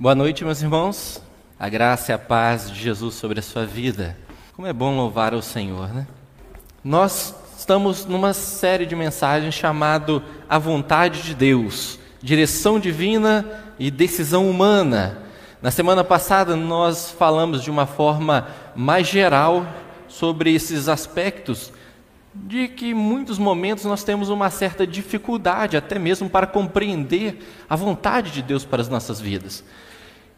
Boa noite, meus irmãos. A graça e a paz de Jesus sobre a sua vida. Como é bom louvar o Senhor, né? Nós estamos numa série de mensagens chamado A Vontade de Deus, direção divina e decisão humana. Na semana passada nós falamos de uma forma mais geral sobre esses aspectos de que em muitos momentos nós temos uma certa dificuldade até mesmo para compreender a vontade de Deus para as nossas vidas.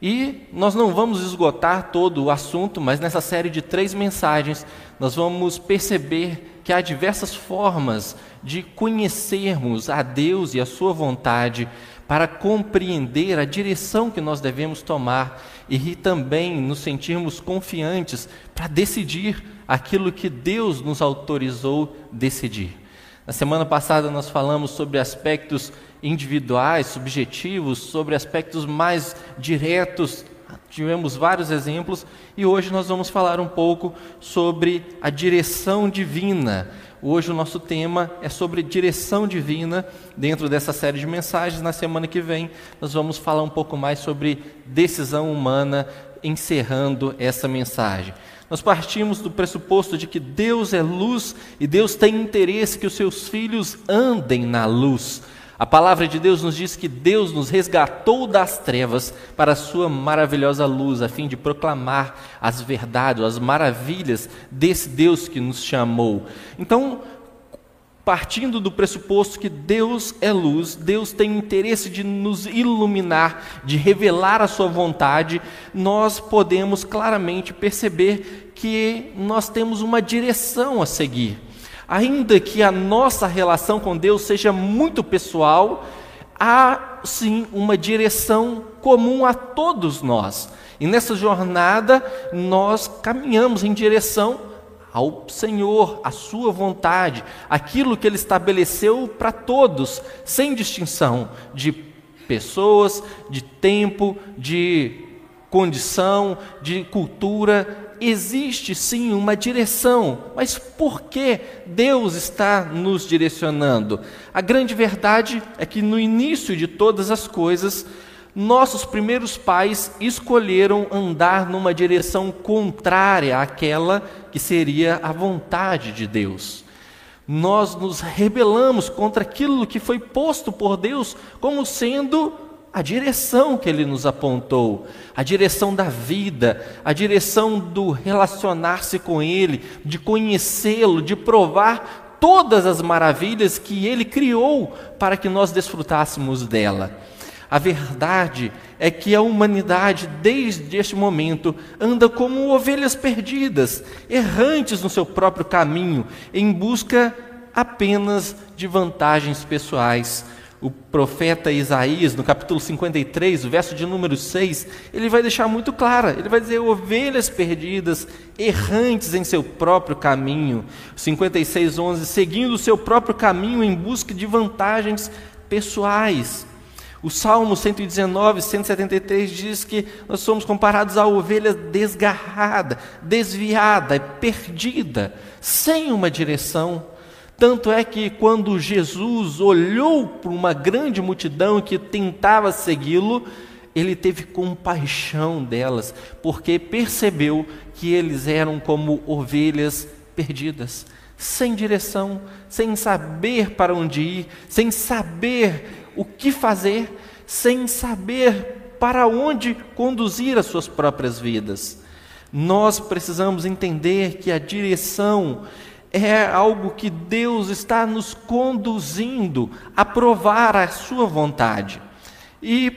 E nós não vamos esgotar todo o assunto, mas nessa série de três mensagens nós vamos perceber que há diversas formas de conhecermos a Deus e a Sua vontade para compreender a direção que nós devemos tomar e também nos sentirmos confiantes para decidir aquilo que Deus nos autorizou decidir. Na semana passada nós falamos sobre aspectos individuais, subjetivos, sobre aspectos mais diretos. Tivemos vários exemplos e hoje nós vamos falar um pouco sobre a direção divina. Hoje o nosso tema é sobre direção divina dentro dessa série de mensagens. Na semana que vem nós vamos falar um pouco mais sobre decisão humana, encerrando essa mensagem. Nós partimos do pressuposto de que Deus é luz e Deus tem interesse que os seus filhos andem na luz. A palavra de Deus nos diz que Deus nos resgatou das trevas para a sua maravilhosa luz, a fim de proclamar as verdades, as maravilhas desse Deus que nos chamou. Então, partindo do pressuposto que Deus é luz, Deus tem interesse de nos iluminar, de revelar a sua vontade, nós podemos claramente perceber que nós temos uma direção a seguir. Ainda que a nossa relação com Deus seja muito pessoal, há sim uma direção comum a todos nós. E nessa jornada nós caminhamos em direção ao Senhor, à Sua vontade, aquilo que Ele estabeleceu para todos, sem distinção de pessoas, de tempo, de condição, de cultura, existe sim uma direção, mas por que Deus está nos direcionando? A grande verdade é que no início de todas as coisas, nossos primeiros pais escolheram andar numa direção contrária àquela que seria a vontade de Deus. Nós nos rebelamos contra aquilo que foi posto por Deus como sendo a direção que ele nos apontou, a direção da vida, a direção do relacionar-se com ele, de conhecê-lo, de provar todas as maravilhas que ele criou para que nós desfrutássemos dela. A verdade é que a humanidade, desde este momento, anda como ovelhas perdidas, errantes no seu próprio caminho, em busca apenas de vantagens pessoais o profeta Isaías, no capítulo 53, o verso de número 6, ele vai deixar muito clara, ele vai dizer ovelhas perdidas, errantes em seu próprio caminho. 56, 11, seguindo o seu próprio caminho em busca de vantagens pessoais. O Salmo 119, 173 diz que nós somos comparados a ovelha desgarrada, desviada, perdida, sem uma direção. Tanto é que quando Jesus olhou para uma grande multidão que tentava segui-lo, ele teve compaixão delas, porque percebeu que eles eram como ovelhas perdidas, sem direção, sem saber para onde ir, sem saber o que fazer, sem saber para onde conduzir as suas próprias vidas. Nós precisamos entender que a direção é algo que Deus está nos conduzindo a provar a Sua vontade. E,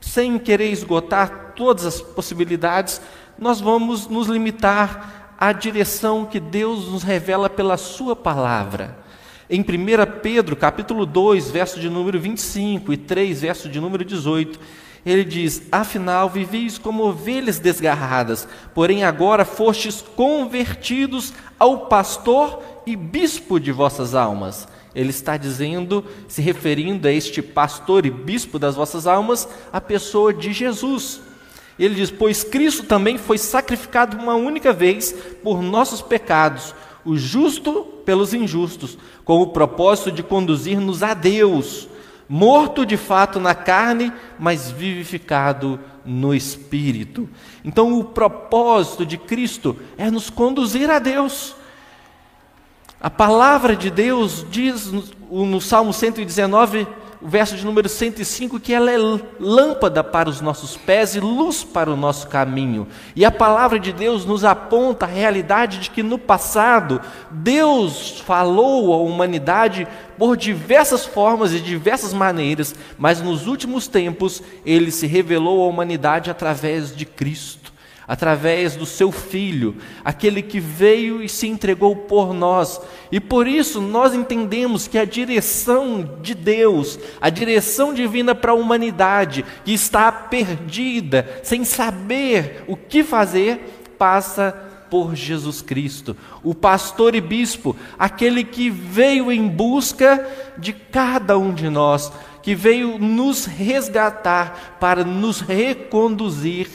sem querer esgotar todas as possibilidades, nós vamos nos limitar à direção que Deus nos revela pela Sua palavra. Em 1 Pedro, capítulo 2, verso de número 25 e 3, verso de número 18, ele diz: Afinal, vivis como ovelhas desgarradas, porém agora fostes convertidos ao pastor e bispo de vossas almas. Ele está dizendo, se referindo a este pastor e bispo das vossas almas, a pessoa de Jesus. Ele diz: Pois Cristo também foi sacrificado uma única vez por nossos pecados, o justo pelos injustos, com o propósito de conduzir-nos a Deus morto de fato na carne, mas vivificado no espírito. Então, o propósito de Cristo é nos conduzir a Deus. A palavra de Deus diz no, Salmo 119, o verso de número 105, que ela é lâmpada para os nossos pés e luz para o nosso caminho. E a palavra de Deus nos aponta a realidade de que no passado Deus falou à humanidade por diversas formas e diversas maneiras, mas nos últimos tempos ele se revelou à humanidade através de Cristo através do seu Filho, aquele que veio e se entregou por nós. E por isso nós entendemos que a direção de Deus, a direção divina para a humanidade, que está perdida, sem saber o que fazer, passa por Jesus Cristo, o pastor e bispo, aquele que veio em busca de cada um de nós, que veio nos resgatar para nos reconduzir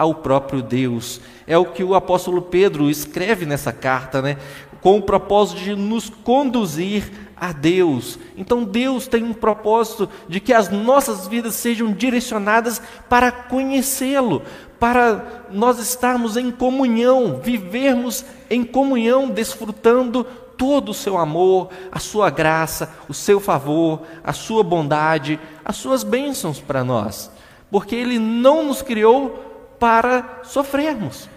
ao próprio Deus. É o que o apóstolo Pedro escreve nessa carta, né? Com o propósito de nos conduzir a Deus. Então Deus tem um propósito de que as nossas vidas sejam direcionadas para conhecê-lo, para nós estarmos em comunhão, vivermos em comunhão, desfrutando todo o seu amor, a sua graça, o seu favor, a sua bondade, as suas bênçãos para nós. Porque Ele não nos criou para sofrermos.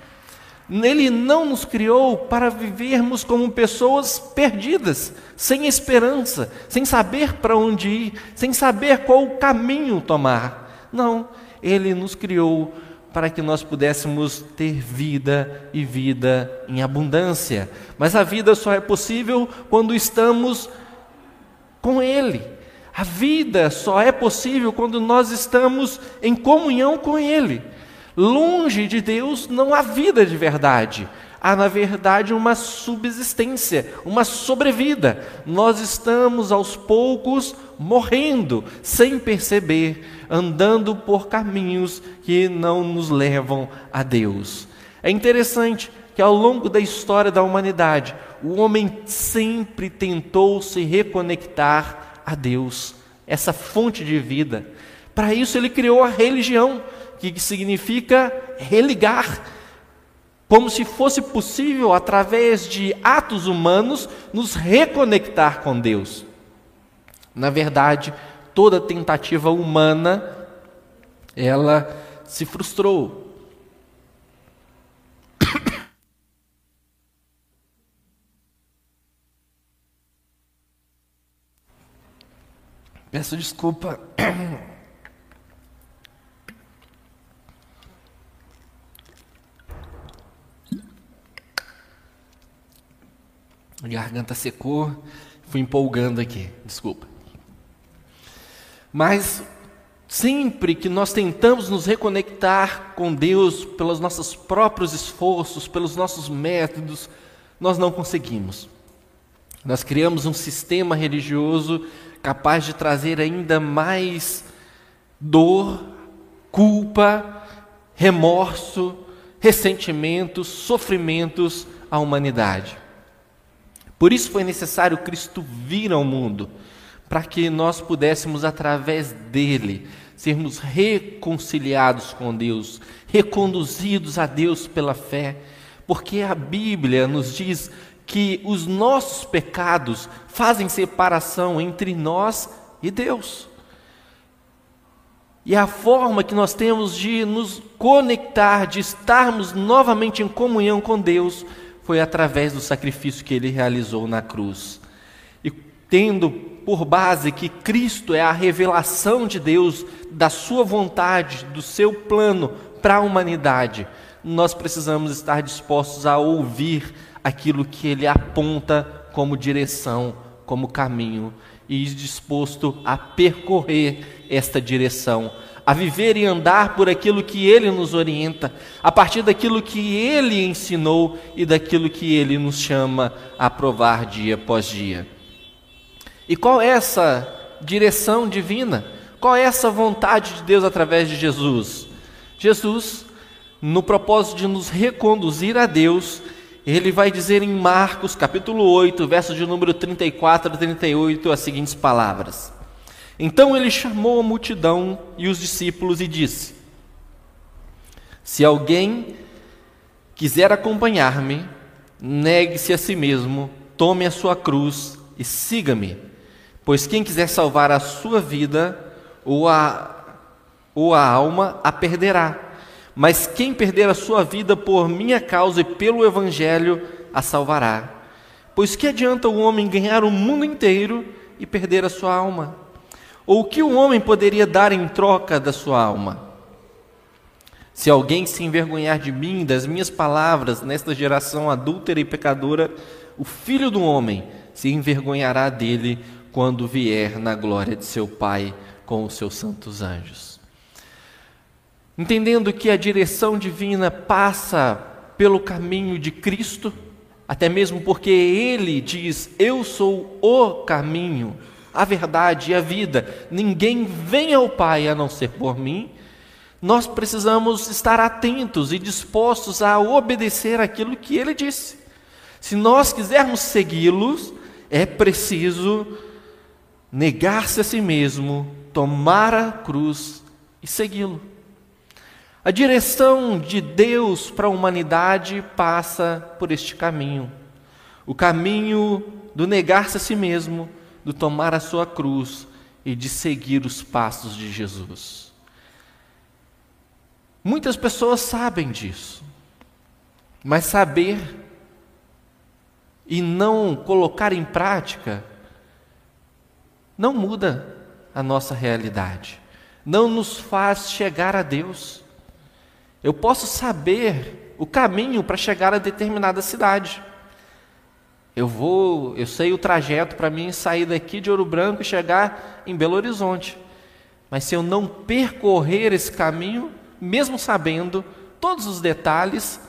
Ele não nos criou para vivermos como pessoas perdidas, sem esperança, sem saber para onde ir, sem saber qual o caminho tomar. Não, Ele nos criou para que nós pudéssemos ter vida e vida em abundância. Mas a vida só é possível quando estamos com Ele. A vida só é possível quando nós estamos em comunhão com Ele. Longe de Deus não há vida de verdade. Há, na verdade, uma subsistência, uma sobrevida. Nós estamos aos poucos morrendo, sem perceber, andando por caminhos que não nos levam a Deus. É interessante que ao longo da história da humanidade, o homem sempre tentou se reconectar a Deus, essa fonte de vida. Para isso, ele criou a religião que significa religar, como se fosse possível, através de atos humanos, nos reconectar com Deus. Na verdade, toda tentativa humana, ela se frustrou. Peço desculpa. A garganta secou, fui empolgando aqui, desculpa. Mas sempre que nós tentamos nos reconectar com Deus pelos nossos próprios esforços, pelos nossos métodos, nós não conseguimos. Nós criamos um sistema religioso capaz de trazer ainda mais dor, culpa, remorso, ressentimentos, sofrimentos à humanidade. Por isso foi necessário Cristo vir ao mundo, para que nós pudéssemos, através dele, sermos reconciliados com Deus, reconduzidos a Deus pela fé, porque a Bíblia nos diz que os nossos pecados fazem separação entre nós e Deus. E a forma que nós temos de nos conectar, de estarmos novamente em comunhão com Deus, foi através do sacrifício que ele realizou na cruz. E tendo por base que Cristo é a revelação de Deus, da sua vontade, do seu plano para a humanidade, nós precisamos estar dispostos a ouvir aquilo que ele aponta como direção, como caminho, e disposto a percorrer esta direção a viver e andar por aquilo que Ele nos orienta, a partir daquilo que Ele ensinou e daquilo que Ele nos chama a provar dia após dia. E qual é essa direção divina? Qual é essa vontade de Deus através de Jesus? Jesus, no propósito de nos reconduzir a Deus, ele vai dizer em Marcos capítulo 8, verso de número 34 a 38, as seguintes palavras: Então ele chamou a multidão e os discípulos e disse: Se alguém quiser acompanhar-me, negue-se a si mesmo, tome a sua cruz e siga-me. Pois quem quiser salvar a sua vida ou a, ou a alma, a perderá. Mas quem perder a sua vida por minha causa e pelo Evangelho, a salvará. Pois que adianta o homem ganhar o mundo inteiro e perder a sua alma? Ou o que o homem poderia dar em troca da sua alma? Se alguém se envergonhar de mim, das minhas palavras, nesta geração adúltera e pecadora, o filho do homem se envergonhará dele quando vier na glória de seu Pai com os seus santos anjos. Entendendo que a direção divina passa pelo caminho de Cristo, até mesmo porque Ele diz: Eu sou o caminho, a verdade e a vida, ninguém vem ao Pai a não ser por mim. Nós precisamos estar atentos e dispostos a obedecer aquilo que Ele disse. Se nós quisermos segui-los, é preciso negar-se a si mesmo, tomar a cruz e segui-lo. A direção de Deus para a humanidade passa por este caminho. O caminho do negar-se a si mesmo, do tomar a sua cruz e de seguir os passos de Jesus. Muitas pessoas sabem disso, mas saber e não colocar em prática, não muda a nossa realidade, não nos faz chegar a Deus. Eu posso saber o caminho para chegar a determinada cidade. Eu vou, eu sei o trajeto para mim sair daqui de Ouro Branco e chegar em Belo Horizonte. Mas se eu não percorrer esse caminho, mesmo sabendo todos os detalhes,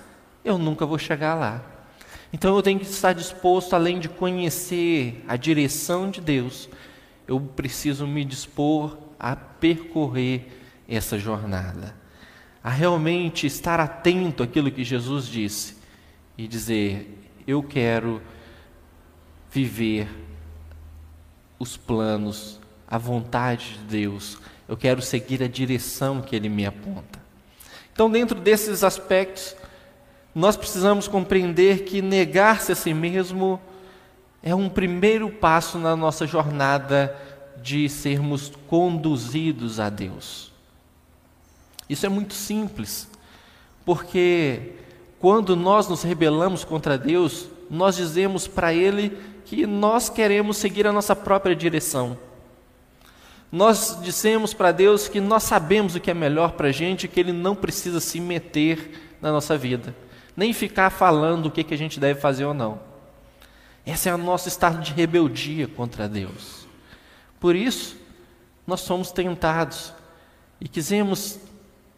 eu nunca vou chegar lá. Então eu tenho que estar disposto, além de conhecer a direção de Deus, eu preciso me dispor a percorrer essa jornada, a realmente estar atento àquilo que Jesus disse e dizer: Eu quero viver os planos, a vontade de Deus, eu quero seguir a direção que Ele me aponta. Então, dentro desses aspectos, nós precisamos compreender que negar-se a si mesmo é um primeiro passo na nossa jornada de sermos conduzidos a Deus. Isso é muito simples, porque quando nós nos rebelamos contra Deus, nós dizemos para Ele que nós queremos seguir a nossa própria direção. Nós dissemos para Deus que nós sabemos o que é melhor para a gente, que Ele não precisa se meter na nossa vida nem ficar falando o que, que a gente deve fazer ou não. Esse é o nosso estado de rebeldia contra Deus. Por isso, nós somos tentados e quisemos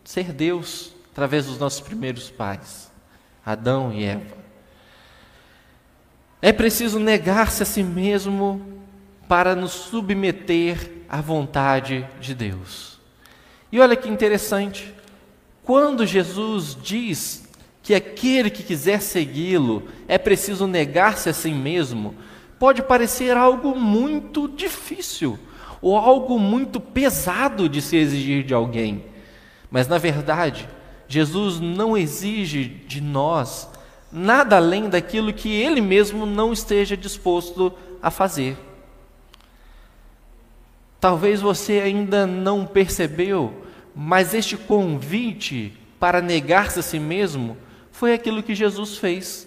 ser Deus através dos nossos primeiros pais, Adão e Eva. É preciso negar-se a si mesmo para nos submeter à vontade de Deus. E olha que interessante, quando Jesus diz que aquele que quiser segui-lo é preciso negar-se a si mesmo, pode parecer algo muito difícil ou algo muito pesado de se exigir de alguém. Mas na verdade, Jesus não exige de nós nada além daquilo que ele mesmo não esteja disposto a fazer. Talvez você ainda não percebeu, mas este convite para negar-se a si mesmo foi aquilo que Jesus fez.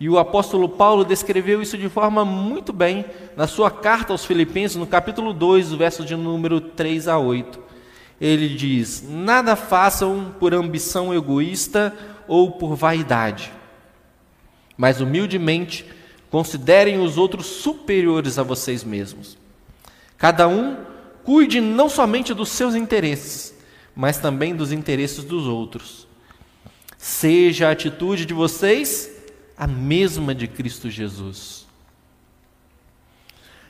E o apóstolo Paulo descreveu isso de forma muito bem na sua carta aos Filipenses, no capítulo 2, verso de número 3 a 8. Ele diz: Nada façam por ambição egoísta ou por vaidade, mas humildemente considerem os outros superiores a vocês mesmos. Cada um cuide não somente dos seus interesses, mas também dos interesses dos outros. Seja a atitude de vocês a mesma de Cristo Jesus.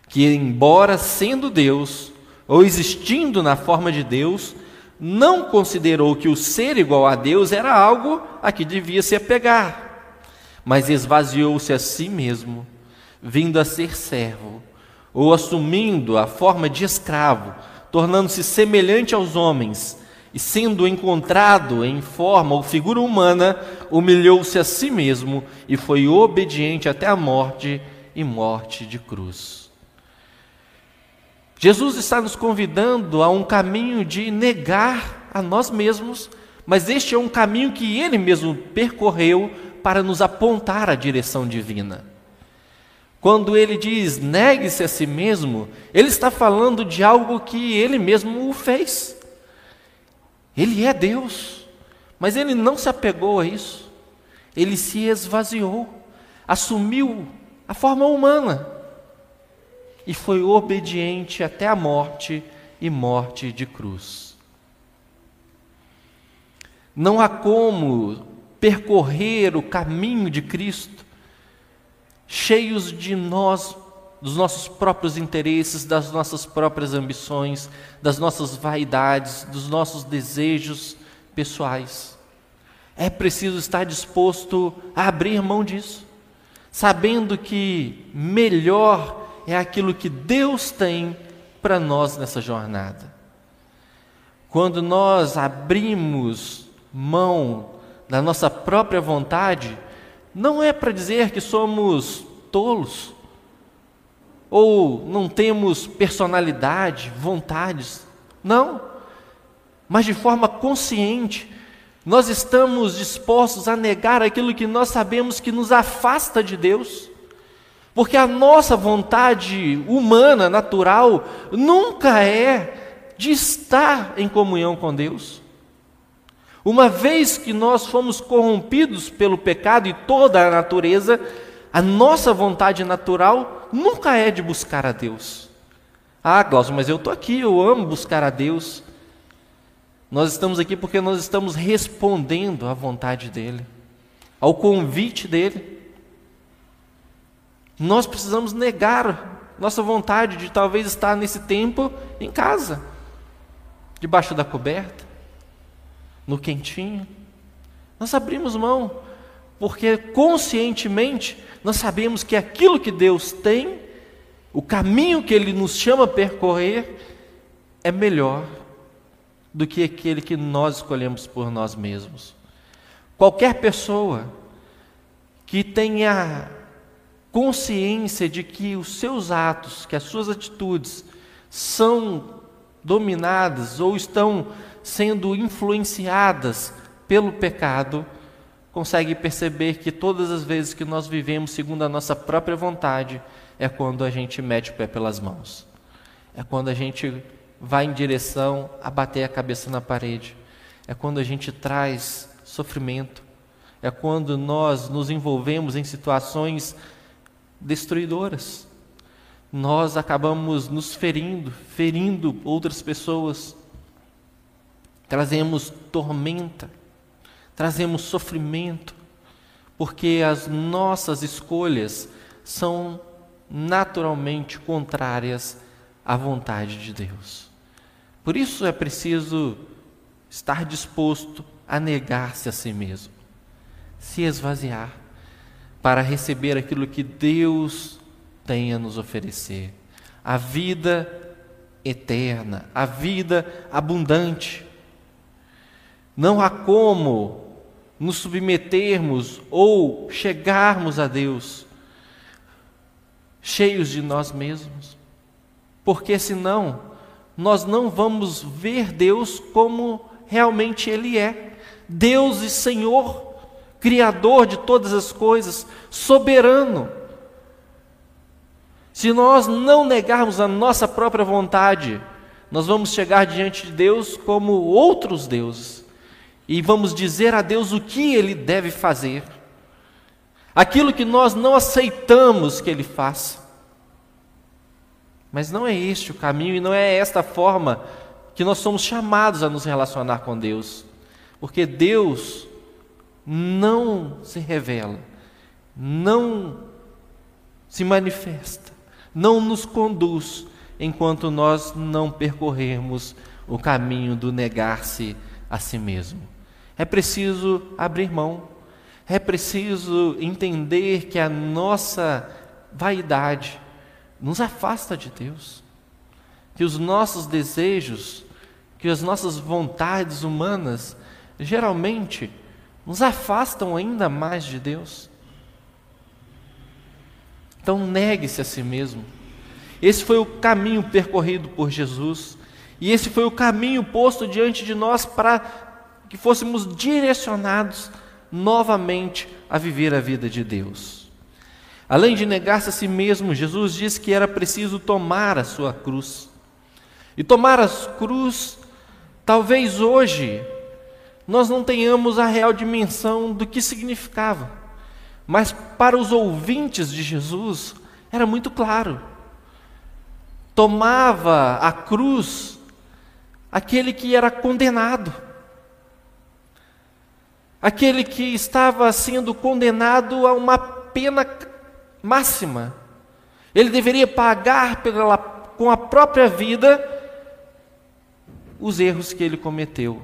Que, embora sendo Deus, ou existindo na forma de Deus, não considerou que o ser igual a Deus era algo a que devia se apegar, mas esvaziou-se a si mesmo, vindo a ser servo, ou assumindo a forma de escravo, tornando-se semelhante aos homens, e sendo encontrado em forma ou figura humana, humilhou-se a si mesmo e foi obediente até a morte e morte de cruz. Jesus está nos convidando a um caminho de negar a nós mesmos, mas este é um caminho que ele mesmo percorreu para nos apontar a direção divina. Quando ele diz negue-se a si mesmo, ele está falando de algo que ele mesmo o fez. Ele é Deus, mas ele não se apegou a isso. Ele se esvaziou, assumiu a forma humana e foi obediente até a morte e morte de cruz. Não há como percorrer o caminho de Cristo cheios de nós, dos nossos próprios interesses, das nossas próprias ambições, das nossas vaidades, dos nossos desejos pessoais. É preciso estar disposto a abrir mão disso, sabendo que melhor é aquilo que Deus tem para nós nessa jornada. Quando nós abrimos mão da nossa própria vontade, não é para dizer que somos tolos, ou não temos personalidade, vontades. Não. Mas de forma consciente, nós estamos dispostos a negar aquilo que nós sabemos que nos afasta de Deus. Porque a nossa vontade humana, natural, nunca é de estar em comunhão com Deus. Uma vez que nós fomos corrompidos pelo pecado e toda a natureza, a nossa vontade natural nunca é de buscar a Deus. Ah, Glaucio, mas eu estou aqui, eu amo buscar a Deus. Nós estamos aqui porque nós estamos respondendo à vontade dEle, ao convite dEle. Nós precisamos negar nossa vontade de talvez estar nesse tempo em casa, debaixo da coberta, no quentinho. Nós abrimos mão, porque conscientemente nós sabemos que aquilo que Deus tem, o caminho que Ele nos chama a percorrer, é melhor do que aquele que nós escolhemos por nós mesmos. Qualquer pessoa que tenha consciência de que os seus atos, que as suas atitudes são dominadas ou estão sendo influenciadas pelo pecado, consegue perceber que todas as vezes que nós vivemos segundo a nossa própria vontade é quando a gente mete o pé pelas mãos. É quando a gente vai em direção a bater a cabeça na parede. É quando a gente traz sofrimento. É quando nós nos envolvemos em situações destruidoras. Nós acabamos nos ferindo, ferindo outras pessoas. Trazemos tormenta, trazemos sofrimento, porque as nossas escolhas são naturalmente contrárias à vontade de Deus. Por isso é preciso estar disposto a negar-se a si mesmo, se esvaziar para receber aquilo que Deus tem a nos oferecer: a vida eterna, a vida abundante. Não há como nos submetermos ou chegarmos a Deus cheios de nós mesmos, porque senão nós não vamos ver Deus como realmente Ele é Deus e Senhor Criador de todas as coisas, soberano. Se nós não negarmos a nossa própria vontade, nós vamos chegar diante de Deus como outros deuses e vamos dizer a Deus o que Ele deve fazer, aquilo que nós não aceitamos que Ele faça. Mas não é este o caminho e não é esta forma que nós somos chamados a nos relacionar com Deus, porque Deus não se revela, não se manifesta, não nos conduz enquanto nós não percorrermos o caminho do negar-se a si mesmo. É preciso abrir mão, é preciso entender que a nossa vaidade nos afasta de Deus. Que os nossos desejos, que as nossas vontades humanas, geralmente nos afastam ainda mais de Deus. Então negue-se a si mesmo. Esse foi o caminho percorrido por Jesus, e esse foi o caminho posto diante de nós para que fôssemos direcionados novamente a viver a vida de Deus. Além de negar-se a si mesmo, Jesus disse que era preciso tomar a sua cruz. E tomar a cruz, talvez hoje, nós não tenhamos a real dimensão do que significava. Mas para os ouvintes de Jesus, era muito claro. Tomava a cruz aquele que era condenado, aquele que estava sendo condenado a uma pena máxima. Ele deveria pagar pela, com a própria vida os erros que ele cometeu.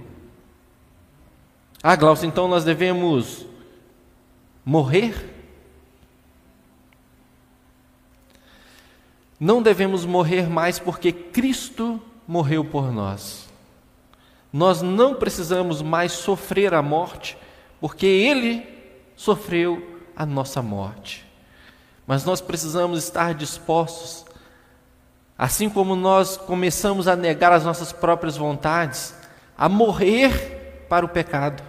Ah, Glaucio, então nós devemos morrer? Não devemos morrer mais porque Cristo morreu por nós. Nós não precisamos mais sofrer a morte porque Ele sofreu a nossa morte. Mas nós precisamos estar dispostos, assim como nós começamos a negar as nossas próprias vontades, a morrer para o pecado.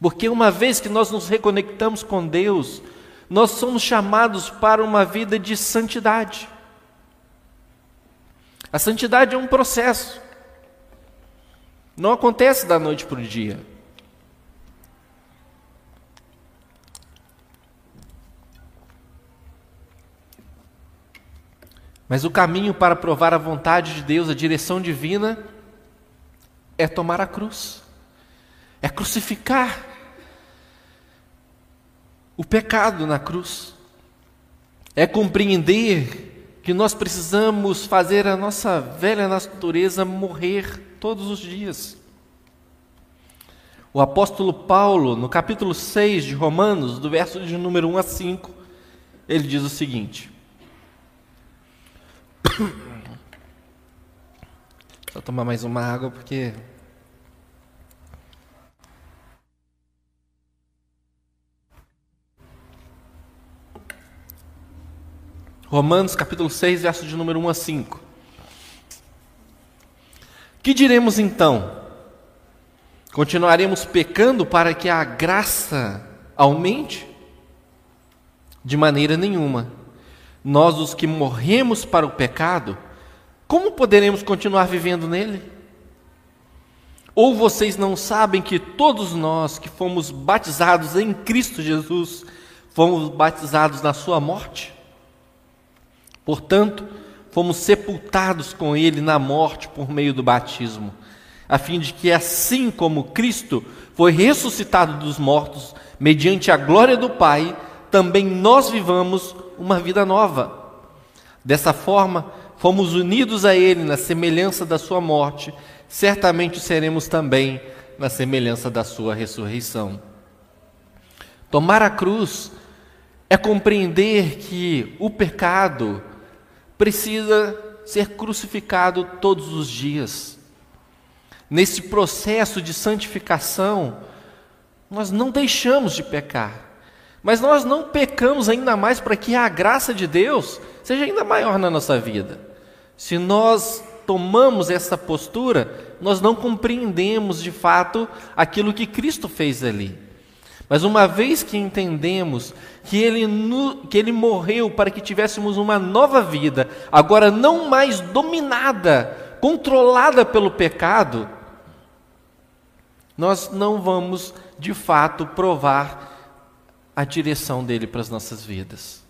Porque uma vez que nós nos reconectamos com Deus, nós somos chamados para uma vida de santidade. A santidade é um processo. Não acontece da noite para o dia. Mas o caminho para provar a vontade de Deus, a direção divina, é tomar a cruz, é crucificar o pecado na cruz. É compreender que nós precisamos fazer a nossa velha natureza morrer todos os dias. O apóstolo Paulo, no capítulo 6 de Romanos, do verso de número 1 a 5, ele diz o seguinte: Vou tomar mais uma água porque Romanos capítulo 6, verso de número 1 a 5. Que diremos então? Continuaremos pecando para que a graça aumente? De maneira nenhuma. Nós, os que morremos para o pecado, como poderemos continuar vivendo nele? Ou vocês não sabem que todos nós que fomos batizados em Cristo Jesus, fomos batizados na Sua morte? Portanto, fomos sepultados com ele na morte por meio do batismo, a fim de que, assim como Cristo foi ressuscitado dos mortos, mediante a glória do Pai, também nós vivamos uma vida nova. Dessa forma, fomos unidos a Ele na semelhança da Sua morte, certamente seremos também na semelhança da Sua ressurreição. Tomar a cruz é compreender que o pecado, precisa ser crucificado todos os dias. Nesse processo de santificação, nós não deixamos de pecar, mas nós não pecamos ainda mais para que a graça de Deus seja ainda maior na nossa vida. Se nós tomamos essa postura, nós não compreendemos de fato aquilo que Cristo fez ali. Mas uma vez que entendemos que ele, que ele morreu para que tivéssemos uma nova vida, agora não mais dominada, controlada pelo pecado, nós não vamos de fato provar a direção dele para as nossas vidas.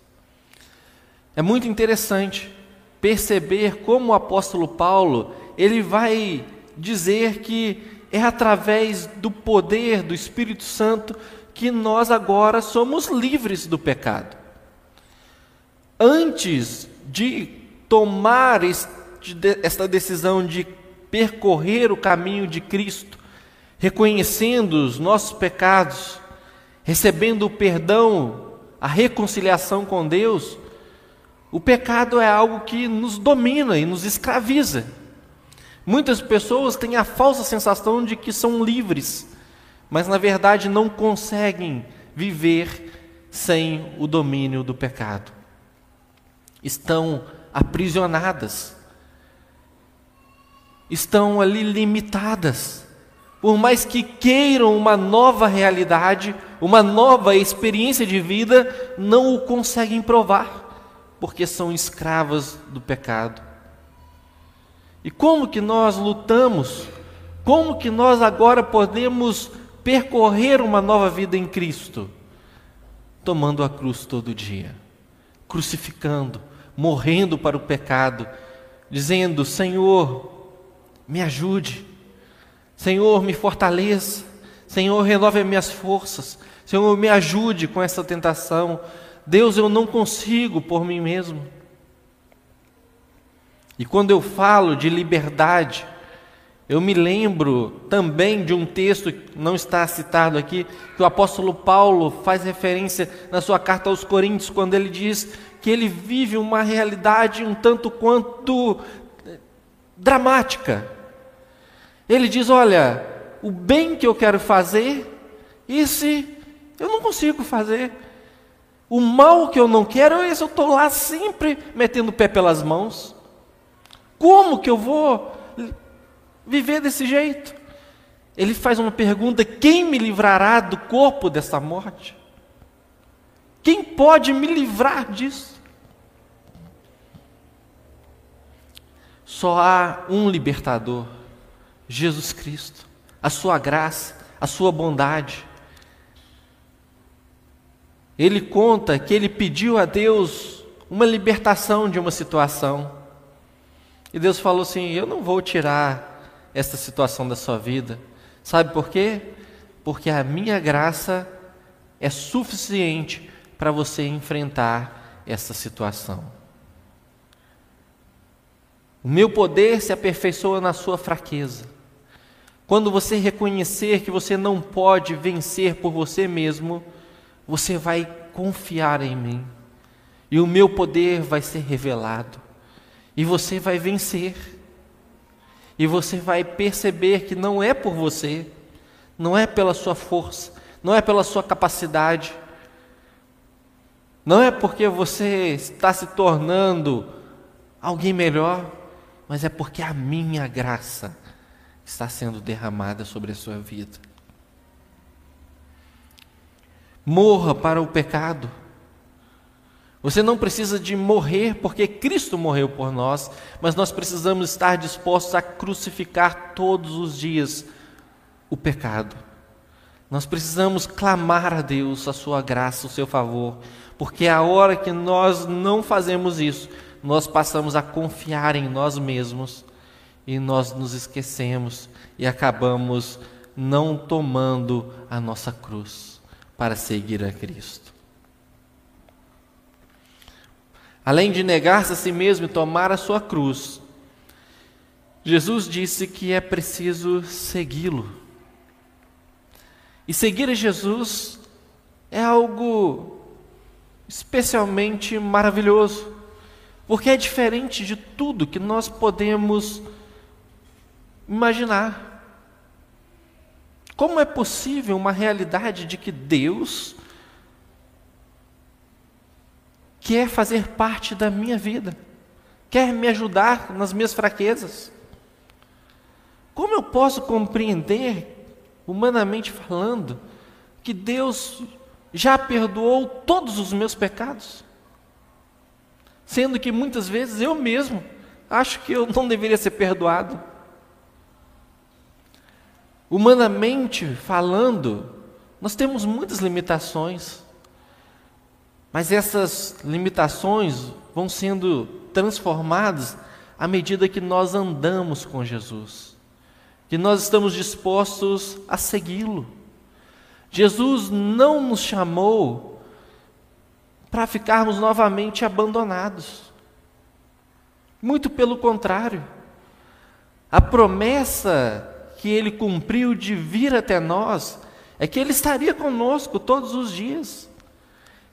É muito interessante perceber como o apóstolo Paulo, ele vai dizer que é através do poder do Espírito Santo que nós agora somos livres do pecado. Antes de tomar esta decisão de percorrer o caminho de Cristo, reconhecendo os nossos pecados, recebendo o perdão, a reconciliação com Deus, O pecado é algo que nos domina e nos escraviza. Muitas pessoas têm a falsa sensação de que são livres, mas na verdade não conseguem viver sem o domínio do pecado. Estão aprisionadas, estão ali limitadas. Por mais que queiram uma nova realidade, uma nova experiência de vida, não o conseguem provar porque são escravas do pecado. E como que nós lutamos? Como que nós agora podemos percorrer uma nova vida em Cristo? Tomando a cruz todo dia, crucificando, morrendo para o pecado, dizendo: Senhor, me ajude, Senhor, me fortaleça, Senhor, renove as minhas forças, Senhor, me ajude com essa tentação, Deus, eu não consigo por mim mesmo. E quando eu falo de liberdade, eu me lembro também de um texto, que não está citado aqui, que o apóstolo Paulo faz referência na sua carta aos Coríntios, quando ele diz que ele vive uma realidade um tanto quanto dramática. Ele diz: Olha, o bem que eu quero fazer, esse eu não consigo fazer. O mal que eu não quero, é eu estou lá sempre metendo o pé pelas mãos. Como que eu vou viver desse jeito? Ele faz uma pergunta: quem me livrará do corpo dessa morte? Quem pode me livrar disso? Só há um libertador, Jesus Cristo, a sua graça, a sua bondade. Ele conta que ele pediu a Deus uma libertação de uma situação. E Deus falou assim: Eu não vou tirar esta situação da sua vida. Sabe por quê? Porque a minha graça é suficiente para você enfrentar essa situação. O meu poder se aperfeiçoa na sua fraqueza. Quando você reconhecer que você não pode vencer por você mesmo, você vai confiar em mim, e o meu poder vai ser revelado, e você vai vencer, e você vai perceber que não é por você, não é pela sua força, não é pela sua capacidade, não é porque você está se tornando alguém melhor, mas é porque a minha graça está sendo derramada sobre a sua vida. Morra para o pecado. Você não precisa de morrer porque Cristo morreu por nós, mas nós precisamos estar dispostos a crucificar todos os dias o pecado. Nós precisamos clamar a Deus a sua graça, o seu favor, porque a hora que nós não fazemos isso, nós passamos a confiar em nós mesmos e nós nos esquecemos e acabamos não tomando a nossa cruz para seguir a Cristo. Além de negar-se a si mesmo e tomar a sua cruz, Jesus disse que é preciso segui-lo. E seguir a Jesus é algo especialmente maravilhoso, porque é diferente de tudo que nós podemos imaginar. Como é possível uma realidade de que Deus quer fazer parte da minha vida, quer me ajudar nas minhas fraquezas? Como eu posso compreender, humanamente falando, que Deus já perdoou todos os meus pecados? Sendo que muitas vezes eu mesmo acho que eu não deveria ser perdoado. Humanamente falando, nós temos muitas limitações, mas essas limitações vão sendo transformadas à medida que nós andamos com Jesus, que nós estamos dispostos a segui-lo. Jesus não nos chamou para ficarmos novamente abandonados. Muito pelo contrário. A promessa que ele cumpriu de vir até nós é que ele estaria conosco todos os dias.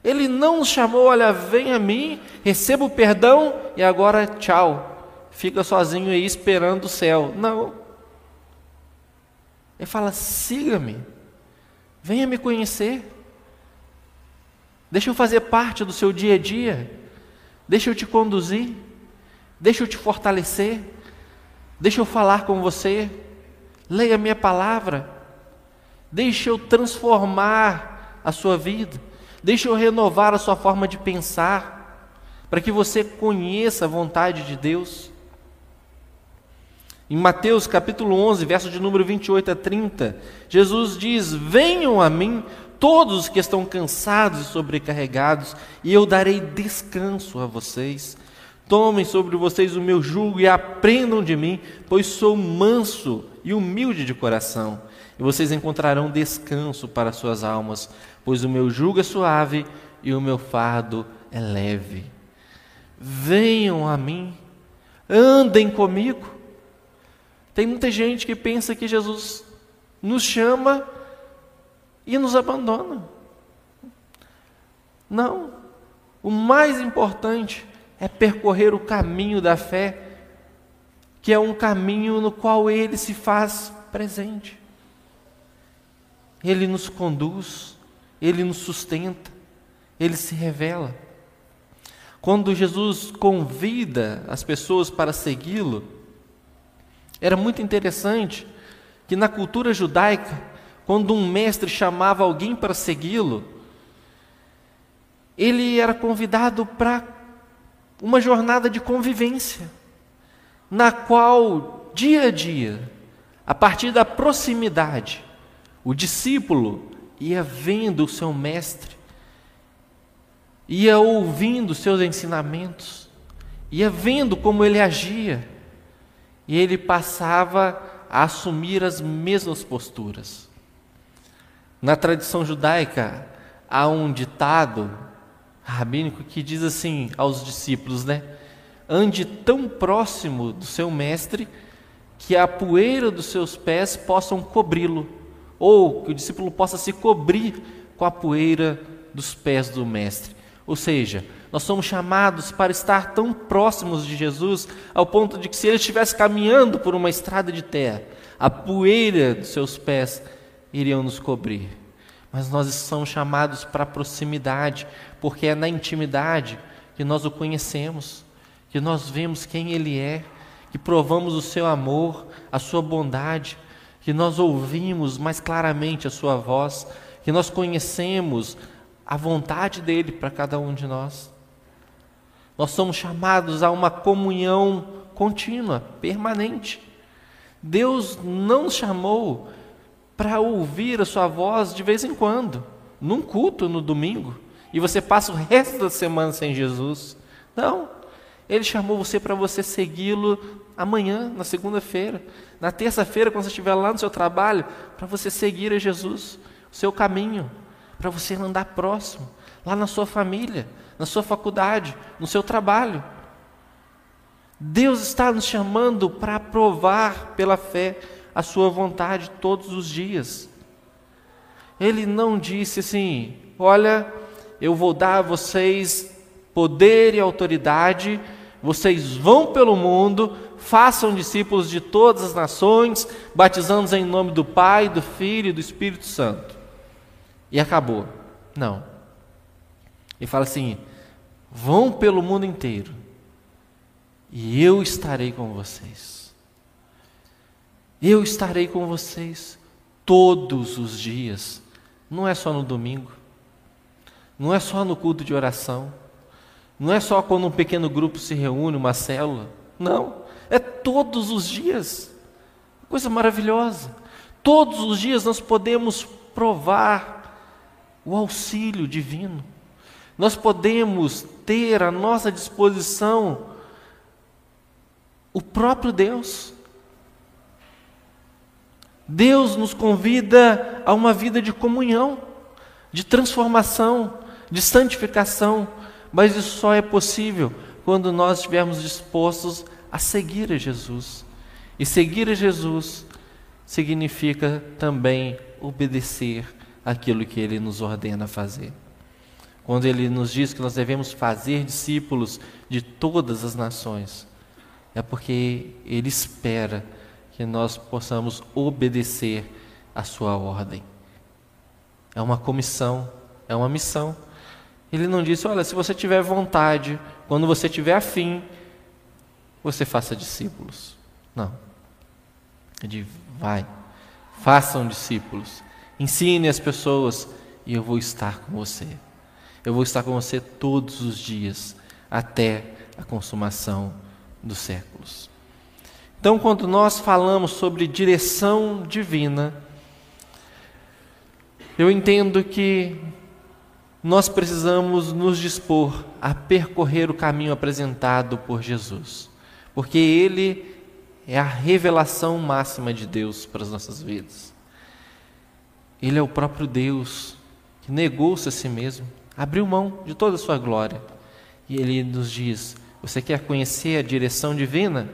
Ele não nos chamou, olha, vem a mim, receba o perdão e agora tchau. Fica sozinho aí esperando o céu. Não. Ele fala: siga-me, venha me conhecer. Deixa eu fazer parte do seu dia a dia. Deixa eu te conduzir. Deixa eu te fortalecer. Deixa eu falar com você. Leia a minha palavra. Deixa eu transformar a sua vida. Deixa eu renovar a sua forma de pensar. Para que você conheça a vontade de Deus. Em Mateus capítulo 11, verso de número 28 a 30, Jesus diz: Venham a mim todos os que estão cansados e sobrecarregados, e eu darei descanso a vocês. Tomem sobre vocês o meu jugo e aprendam de mim, pois sou manso e humilde de coração, e vocês encontrarão descanso para suas almas, pois o meu jugo é suave e o meu fardo é leve. Venham a mim, andem comigo. Tem muita gente que pensa que Jesus nos chama e nos abandona. Não. O mais importante é percorrer o caminho da fé, que é um caminho no qual ele se faz presente. Ele nos conduz, ele nos sustenta, ele se revela. Quando Jesus convida as pessoas para segui-lo, era muito interessante que na cultura judaica quando um mestre chamava alguém para segui-lo, ele era convidado para uma jornada de convivência, na qual, dia a dia, a partir da proximidade, o discípulo ia vendo o seu mestre, ia ouvindo seus ensinamentos, ia vendo como ele agia, e ele passava a assumir as mesmas posturas. Na tradição judaica, há um ditado rabínico que diz assim aos discípulos, né? Ande tão próximo do seu mestre que a poeira dos seus pés possam cobri-lo, ou que o discípulo possa se cobrir com a poeira dos pés do mestre. Ou seja, nós somos chamados para estar tão próximos de Jesus ao ponto de que se ele estivesse caminhando por uma estrada de terra, a poeira dos seus pés iriam nos cobrir. Mas nós somos chamados para a proximidade, porque é na intimidade que nós o conhecemos, que nós vemos quem Ele é, que provamos o seu amor, a sua bondade, que nós ouvimos mais claramente a sua voz, que nós conhecemos a vontade dele para cada um de nós. Nós somos chamados a uma comunhão contínua, permanente. Deus não nos chamou para ouvir a sua voz de vez em quando, num culto no domingo, e você passa o resto da semana sem Jesus. Não. Ele chamou você para você segui-lo amanhã, na segunda-feira, na terça-feira, quando você estiver lá no seu trabalho, para você seguir a Jesus, o seu caminho, para você andar próximo, lá na sua família, na sua faculdade, no seu trabalho. Deus está nos chamando para provar pela fé a sua vontade todos os dias. Ele não disse assim: Olha, eu vou dar a vocês poder e autoridade, vocês vão pelo mundo, façam discípulos de todas as nações, batizando-os em nome do Pai, do Filho e do Espírito Santo. E acabou. Não. Ele fala assim: vão pelo mundo inteiro, e eu estarei com vocês. Eu estarei com vocês todos os dias, não é só no domingo, não é só no culto de oração, não é só quando um pequeno grupo se reúne, uma célula, não, é todos os dias. Coisa maravilhosa. Todos os dias nós podemos provar o auxílio divino. Nós podemos ter à nossa disposição o próprio Deus. Deus nos convida a uma vida de comunhão, de transformação, de santificação, mas isso só é possível quando nós estivermos dispostos a seguir a Jesus. E seguir a Jesus significa também obedecer aquilo que ele nos ordena fazer. quando ele nos diz que nós devemos fazer discípulos de todas as nações, é porque ele espera que nós possamos obedecer a sua ordem. É uma comissão, é uma missão. Ele não disse: olha, se você tiver vontade, quando você tiver afim, você faça discípulos. Não. Ele vai, façam discípulos, ensine as pessoas e eu vou estar com você. Eu vou estar com você todos os dias, até a consumação dos séculos. Então, quando nós falamos sobre direção divina, eu entendo que nós precisamos nos dispor a percorrer o caminho apresentado por Jesus, porque Ele é a revelação máxima de Deus para as nossas vidas. Ele é o próprio Deus que negou-se a si mesmo, abriu mão de toda a sua glória. E Ele nos diz: Você quer conhecer a direção divina?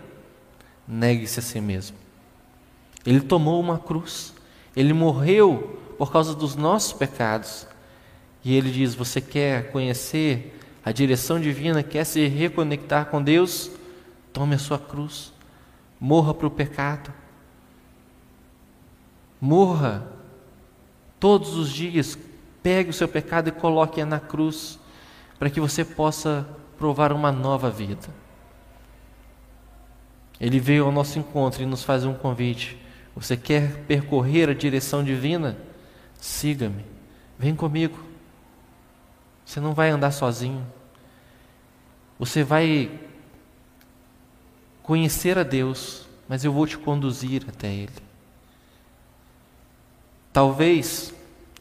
Negue-se a si mesmo. Ele tomou uma cruz, ele morreu por causa dos nossos pecados e ele diz: Você quer conhecer a direção divina, quer se reconectar com Deus? Tome a sua cruz, morra para o pecado. Morra todos os dias, pegue o seu pecado e coloque-a na cruz, para que você possa provar uma nova vida. Ele veio ao nosso encontro e nos faz um convite. Você quer percorrer a direção divina? Siga-me, vem comigo. Você não vai andar sozinho. Você vai conhecer a Deus, mas eu vou te conduzir até Ele. Talvez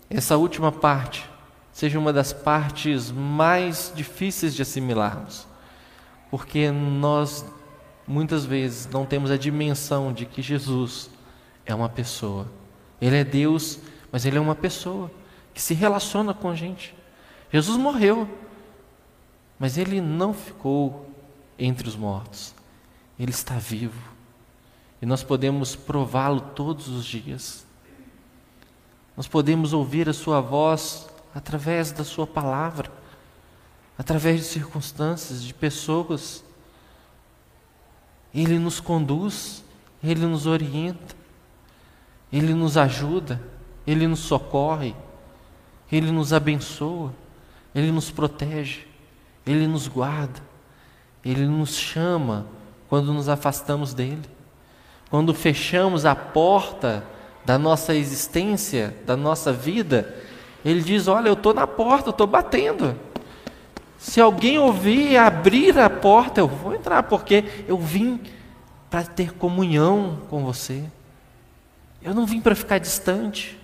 essa última parte seja uma das partes mais difíceis de assimilarmos, porque nós muitas vezes não temos a dimensão de que Jesus é uma pessoa. Ele é Deus, mas ele é uma pessoa que se relaciona com a gente. Jesus morreu, mas ele não ficou entre os mortos. Ele está vivo. E nós podemos prová-lo todos os dias. Nós podemos ouvir a sua voz através da sua palavra, através de circunstâncias, de pessoas. Ele nos conduz, ele nos orienta, ele nos ajuda, ele nos socorre, ele nos abençoa. Ele nos protege, Ele nos guarda, Ele nos chama quando nos afastamos dele. Quando fechamos a porta da nossa existência, da nossa vida, Ele diz: Olha, eu estou na porta, eu estou batendo. Se alguém ouvir abrir a porta, eu vou entrar, porque eu vim para ter comunhão com você. Eu não vim para ficar distante.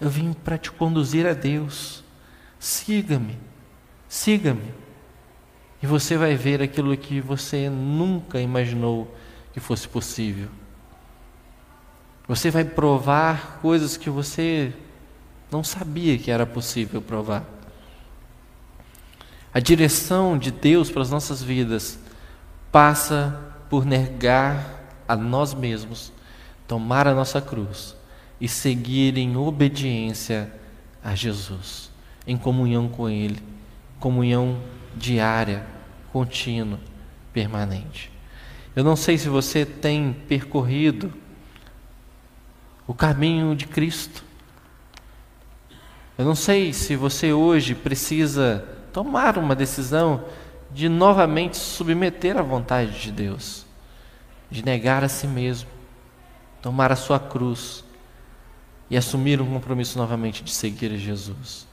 Eu vim para te conduzir a Deus. Siga-me, siga-me. E você vai ver aquilo que você nunca imaginou que fosse possível. Você vai provar coisas que você não sabia que era possível provar. A direção de Deus para as nossas vidas passa por negar a nós mesmos, tomar a nossa cruz e seguir em obediência a Jesus em comunhão com Ele, comunhão diária, contínua, permanente. Eu não sei se você tem percorrido o caminho de Cristo. Eu não sei se você hoje precisa tomar uma decisão de novamente submeter à vontade de Deus, de negar a si mesmo, tomar a sua cruz e assumir um compromisso novamente de seguir Jesus.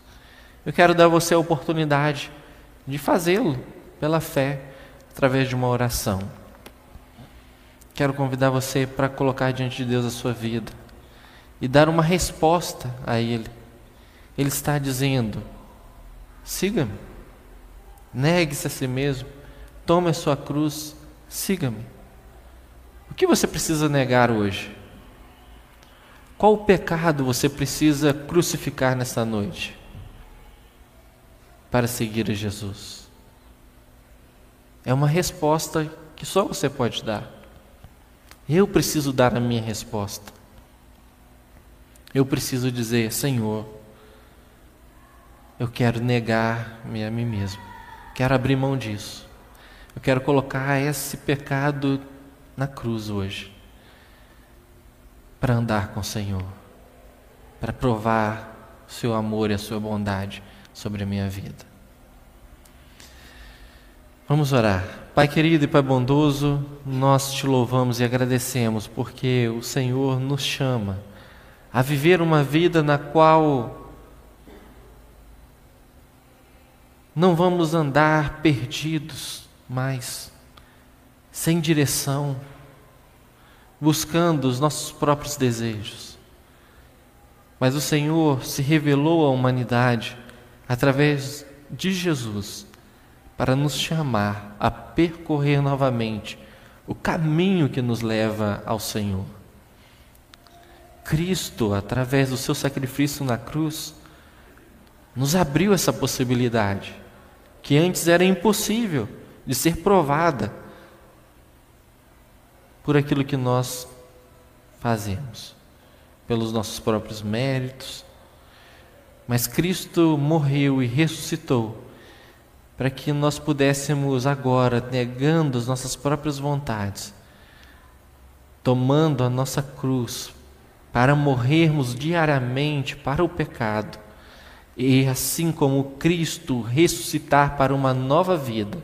Eu quero dar a você a oportunidade de fazê-lo pela fé, através de uma oração. Quero convidar você para colocar diante de Deus a sua vida e dar uma resposta a Ele. Ele está dizendo: siga-me, negue-se a si mesmo, tome a sua cruz, siga-me. O que você precisa negar hoje? Qual pecado você precisa crucificar nessa noite? para seguir a Jesus? É uma resposta que só você pode dar. Eu preciso dar a minha resposta. Eu preciso dizer: Senhor, eu quero negar-me a mim mesmo. Quero abrir mão disso. Eu quero colocar esse pecado na cruz hoje. Para andar com o Senhor. Para provar o seu amor e a sua bondade sobre a minha vida. Vamos orar. Pai querido e Pai bondoso, nós te louvamos e agradecemos porque o Senhor nos chama a viver uma vida na qual não vamos andar perdidos mais, sem direção, buscando os nossos próprios desejos. Mas o Senhor se revelou à humanidade através de Jesus para nos chamar a percorrer novamente o caminho que nos leva ao Senhor. Cristo, através do seu sacrifício na cruz, nos abriu essa possibilidade, que antes era impossível de ser provada por aquilo que nós fazemos, pelos nossos próprios méritos. Mas Cristo morreu e ressuscitou para que nós pudéssemos agora, negando as nossas próprias vontades, tomando a nossa cruz, para morrermos diariamente para o pecado e assim como Cristo ressuscitar para uma nova vida,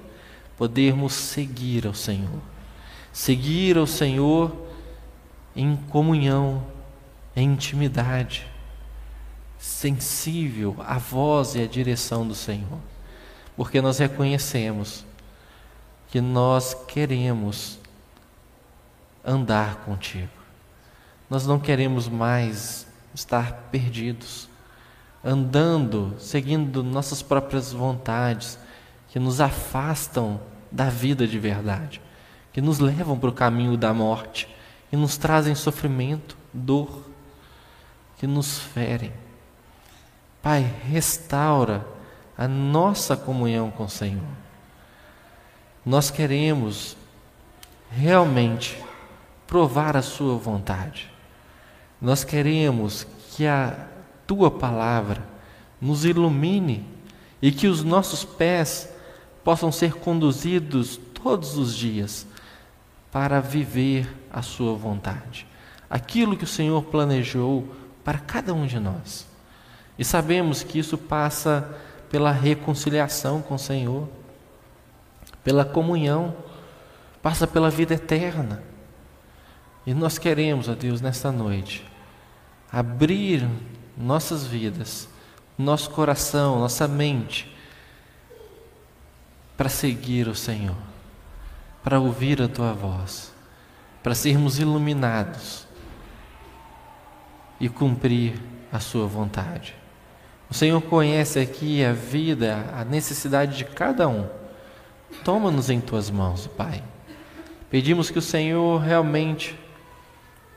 podermos seguir ao Senhor. Seguir ao Senhor em comunhão, em intimidade, sensível à voz e à direção do Senhor. Porque nós reconhecemos que nós queremos andar contigo. Nós não queremos mais estar perdidos, andando, seguindo nossas próprias vontades, que nos afastam da vida de verdade, que nos levam para o caminho da morte, que nos trazem sofrimento, dor, que nos ferem. Pai, restaura a nossa comunhão com o Senhor. Nós queremos realmente provar a Sua vontade. Nós queremos que a tua palavra nos ilumine e que os nossos pés possam ser conduzidos todos os dias para viver a sua vontade. Aquilo que o Senhor planejou para cada um de nós. E sabemos que isso passa pela reconciliação com o Senhor, pela comunhão, passa pela vida eterna. E nós queremos, ó Deus, nesta noite, abrir nossas vidas, nosso coração, nossa mente, para seguir o Senhor, para ouvir a tua voz, para sermos iluminados e cumprir a sua vontade. O Senhor conhece aqui a vida, a necessidade de cada um. Toma-nos em tuas mãos, Pai. Pedimos que o Senhor realmente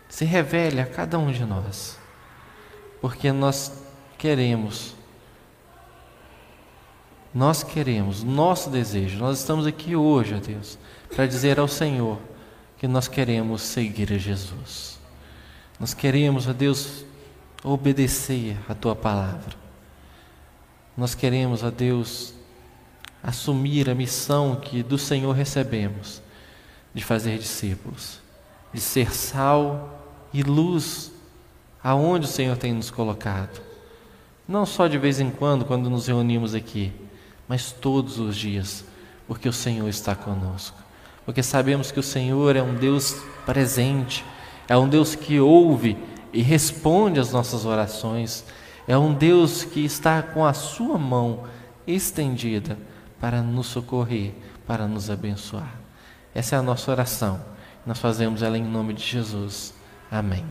se revele a cada um de nós porque nós queremos, nós queremos, nosso desejo, nós estamos aqui hoje, ó Deus, para dizer ao Senhor que nós queremos seguir a Jesus. Nós queremos, ó Deus, obedecer a tua palavra. Nós queremos, ó Deus, assumir a missão que do Senhor recebemos de fazer discípulos, de ser sal e luz aonde o Senhor tem nos colocado. Não só de vez em quando, quando nos reunimos aqui, mas todos os dias, porque o Senhor está conosco. Porque sabemos que o Senhor é um Deus presente, é um Deus que ouve e responde às nossas orações, é um Deus que está com a sua mão estendida para nos socorrer, para nos abençoar. Essa é a nossa oração. Nós fazemos ela em nome de Jesus. Amém.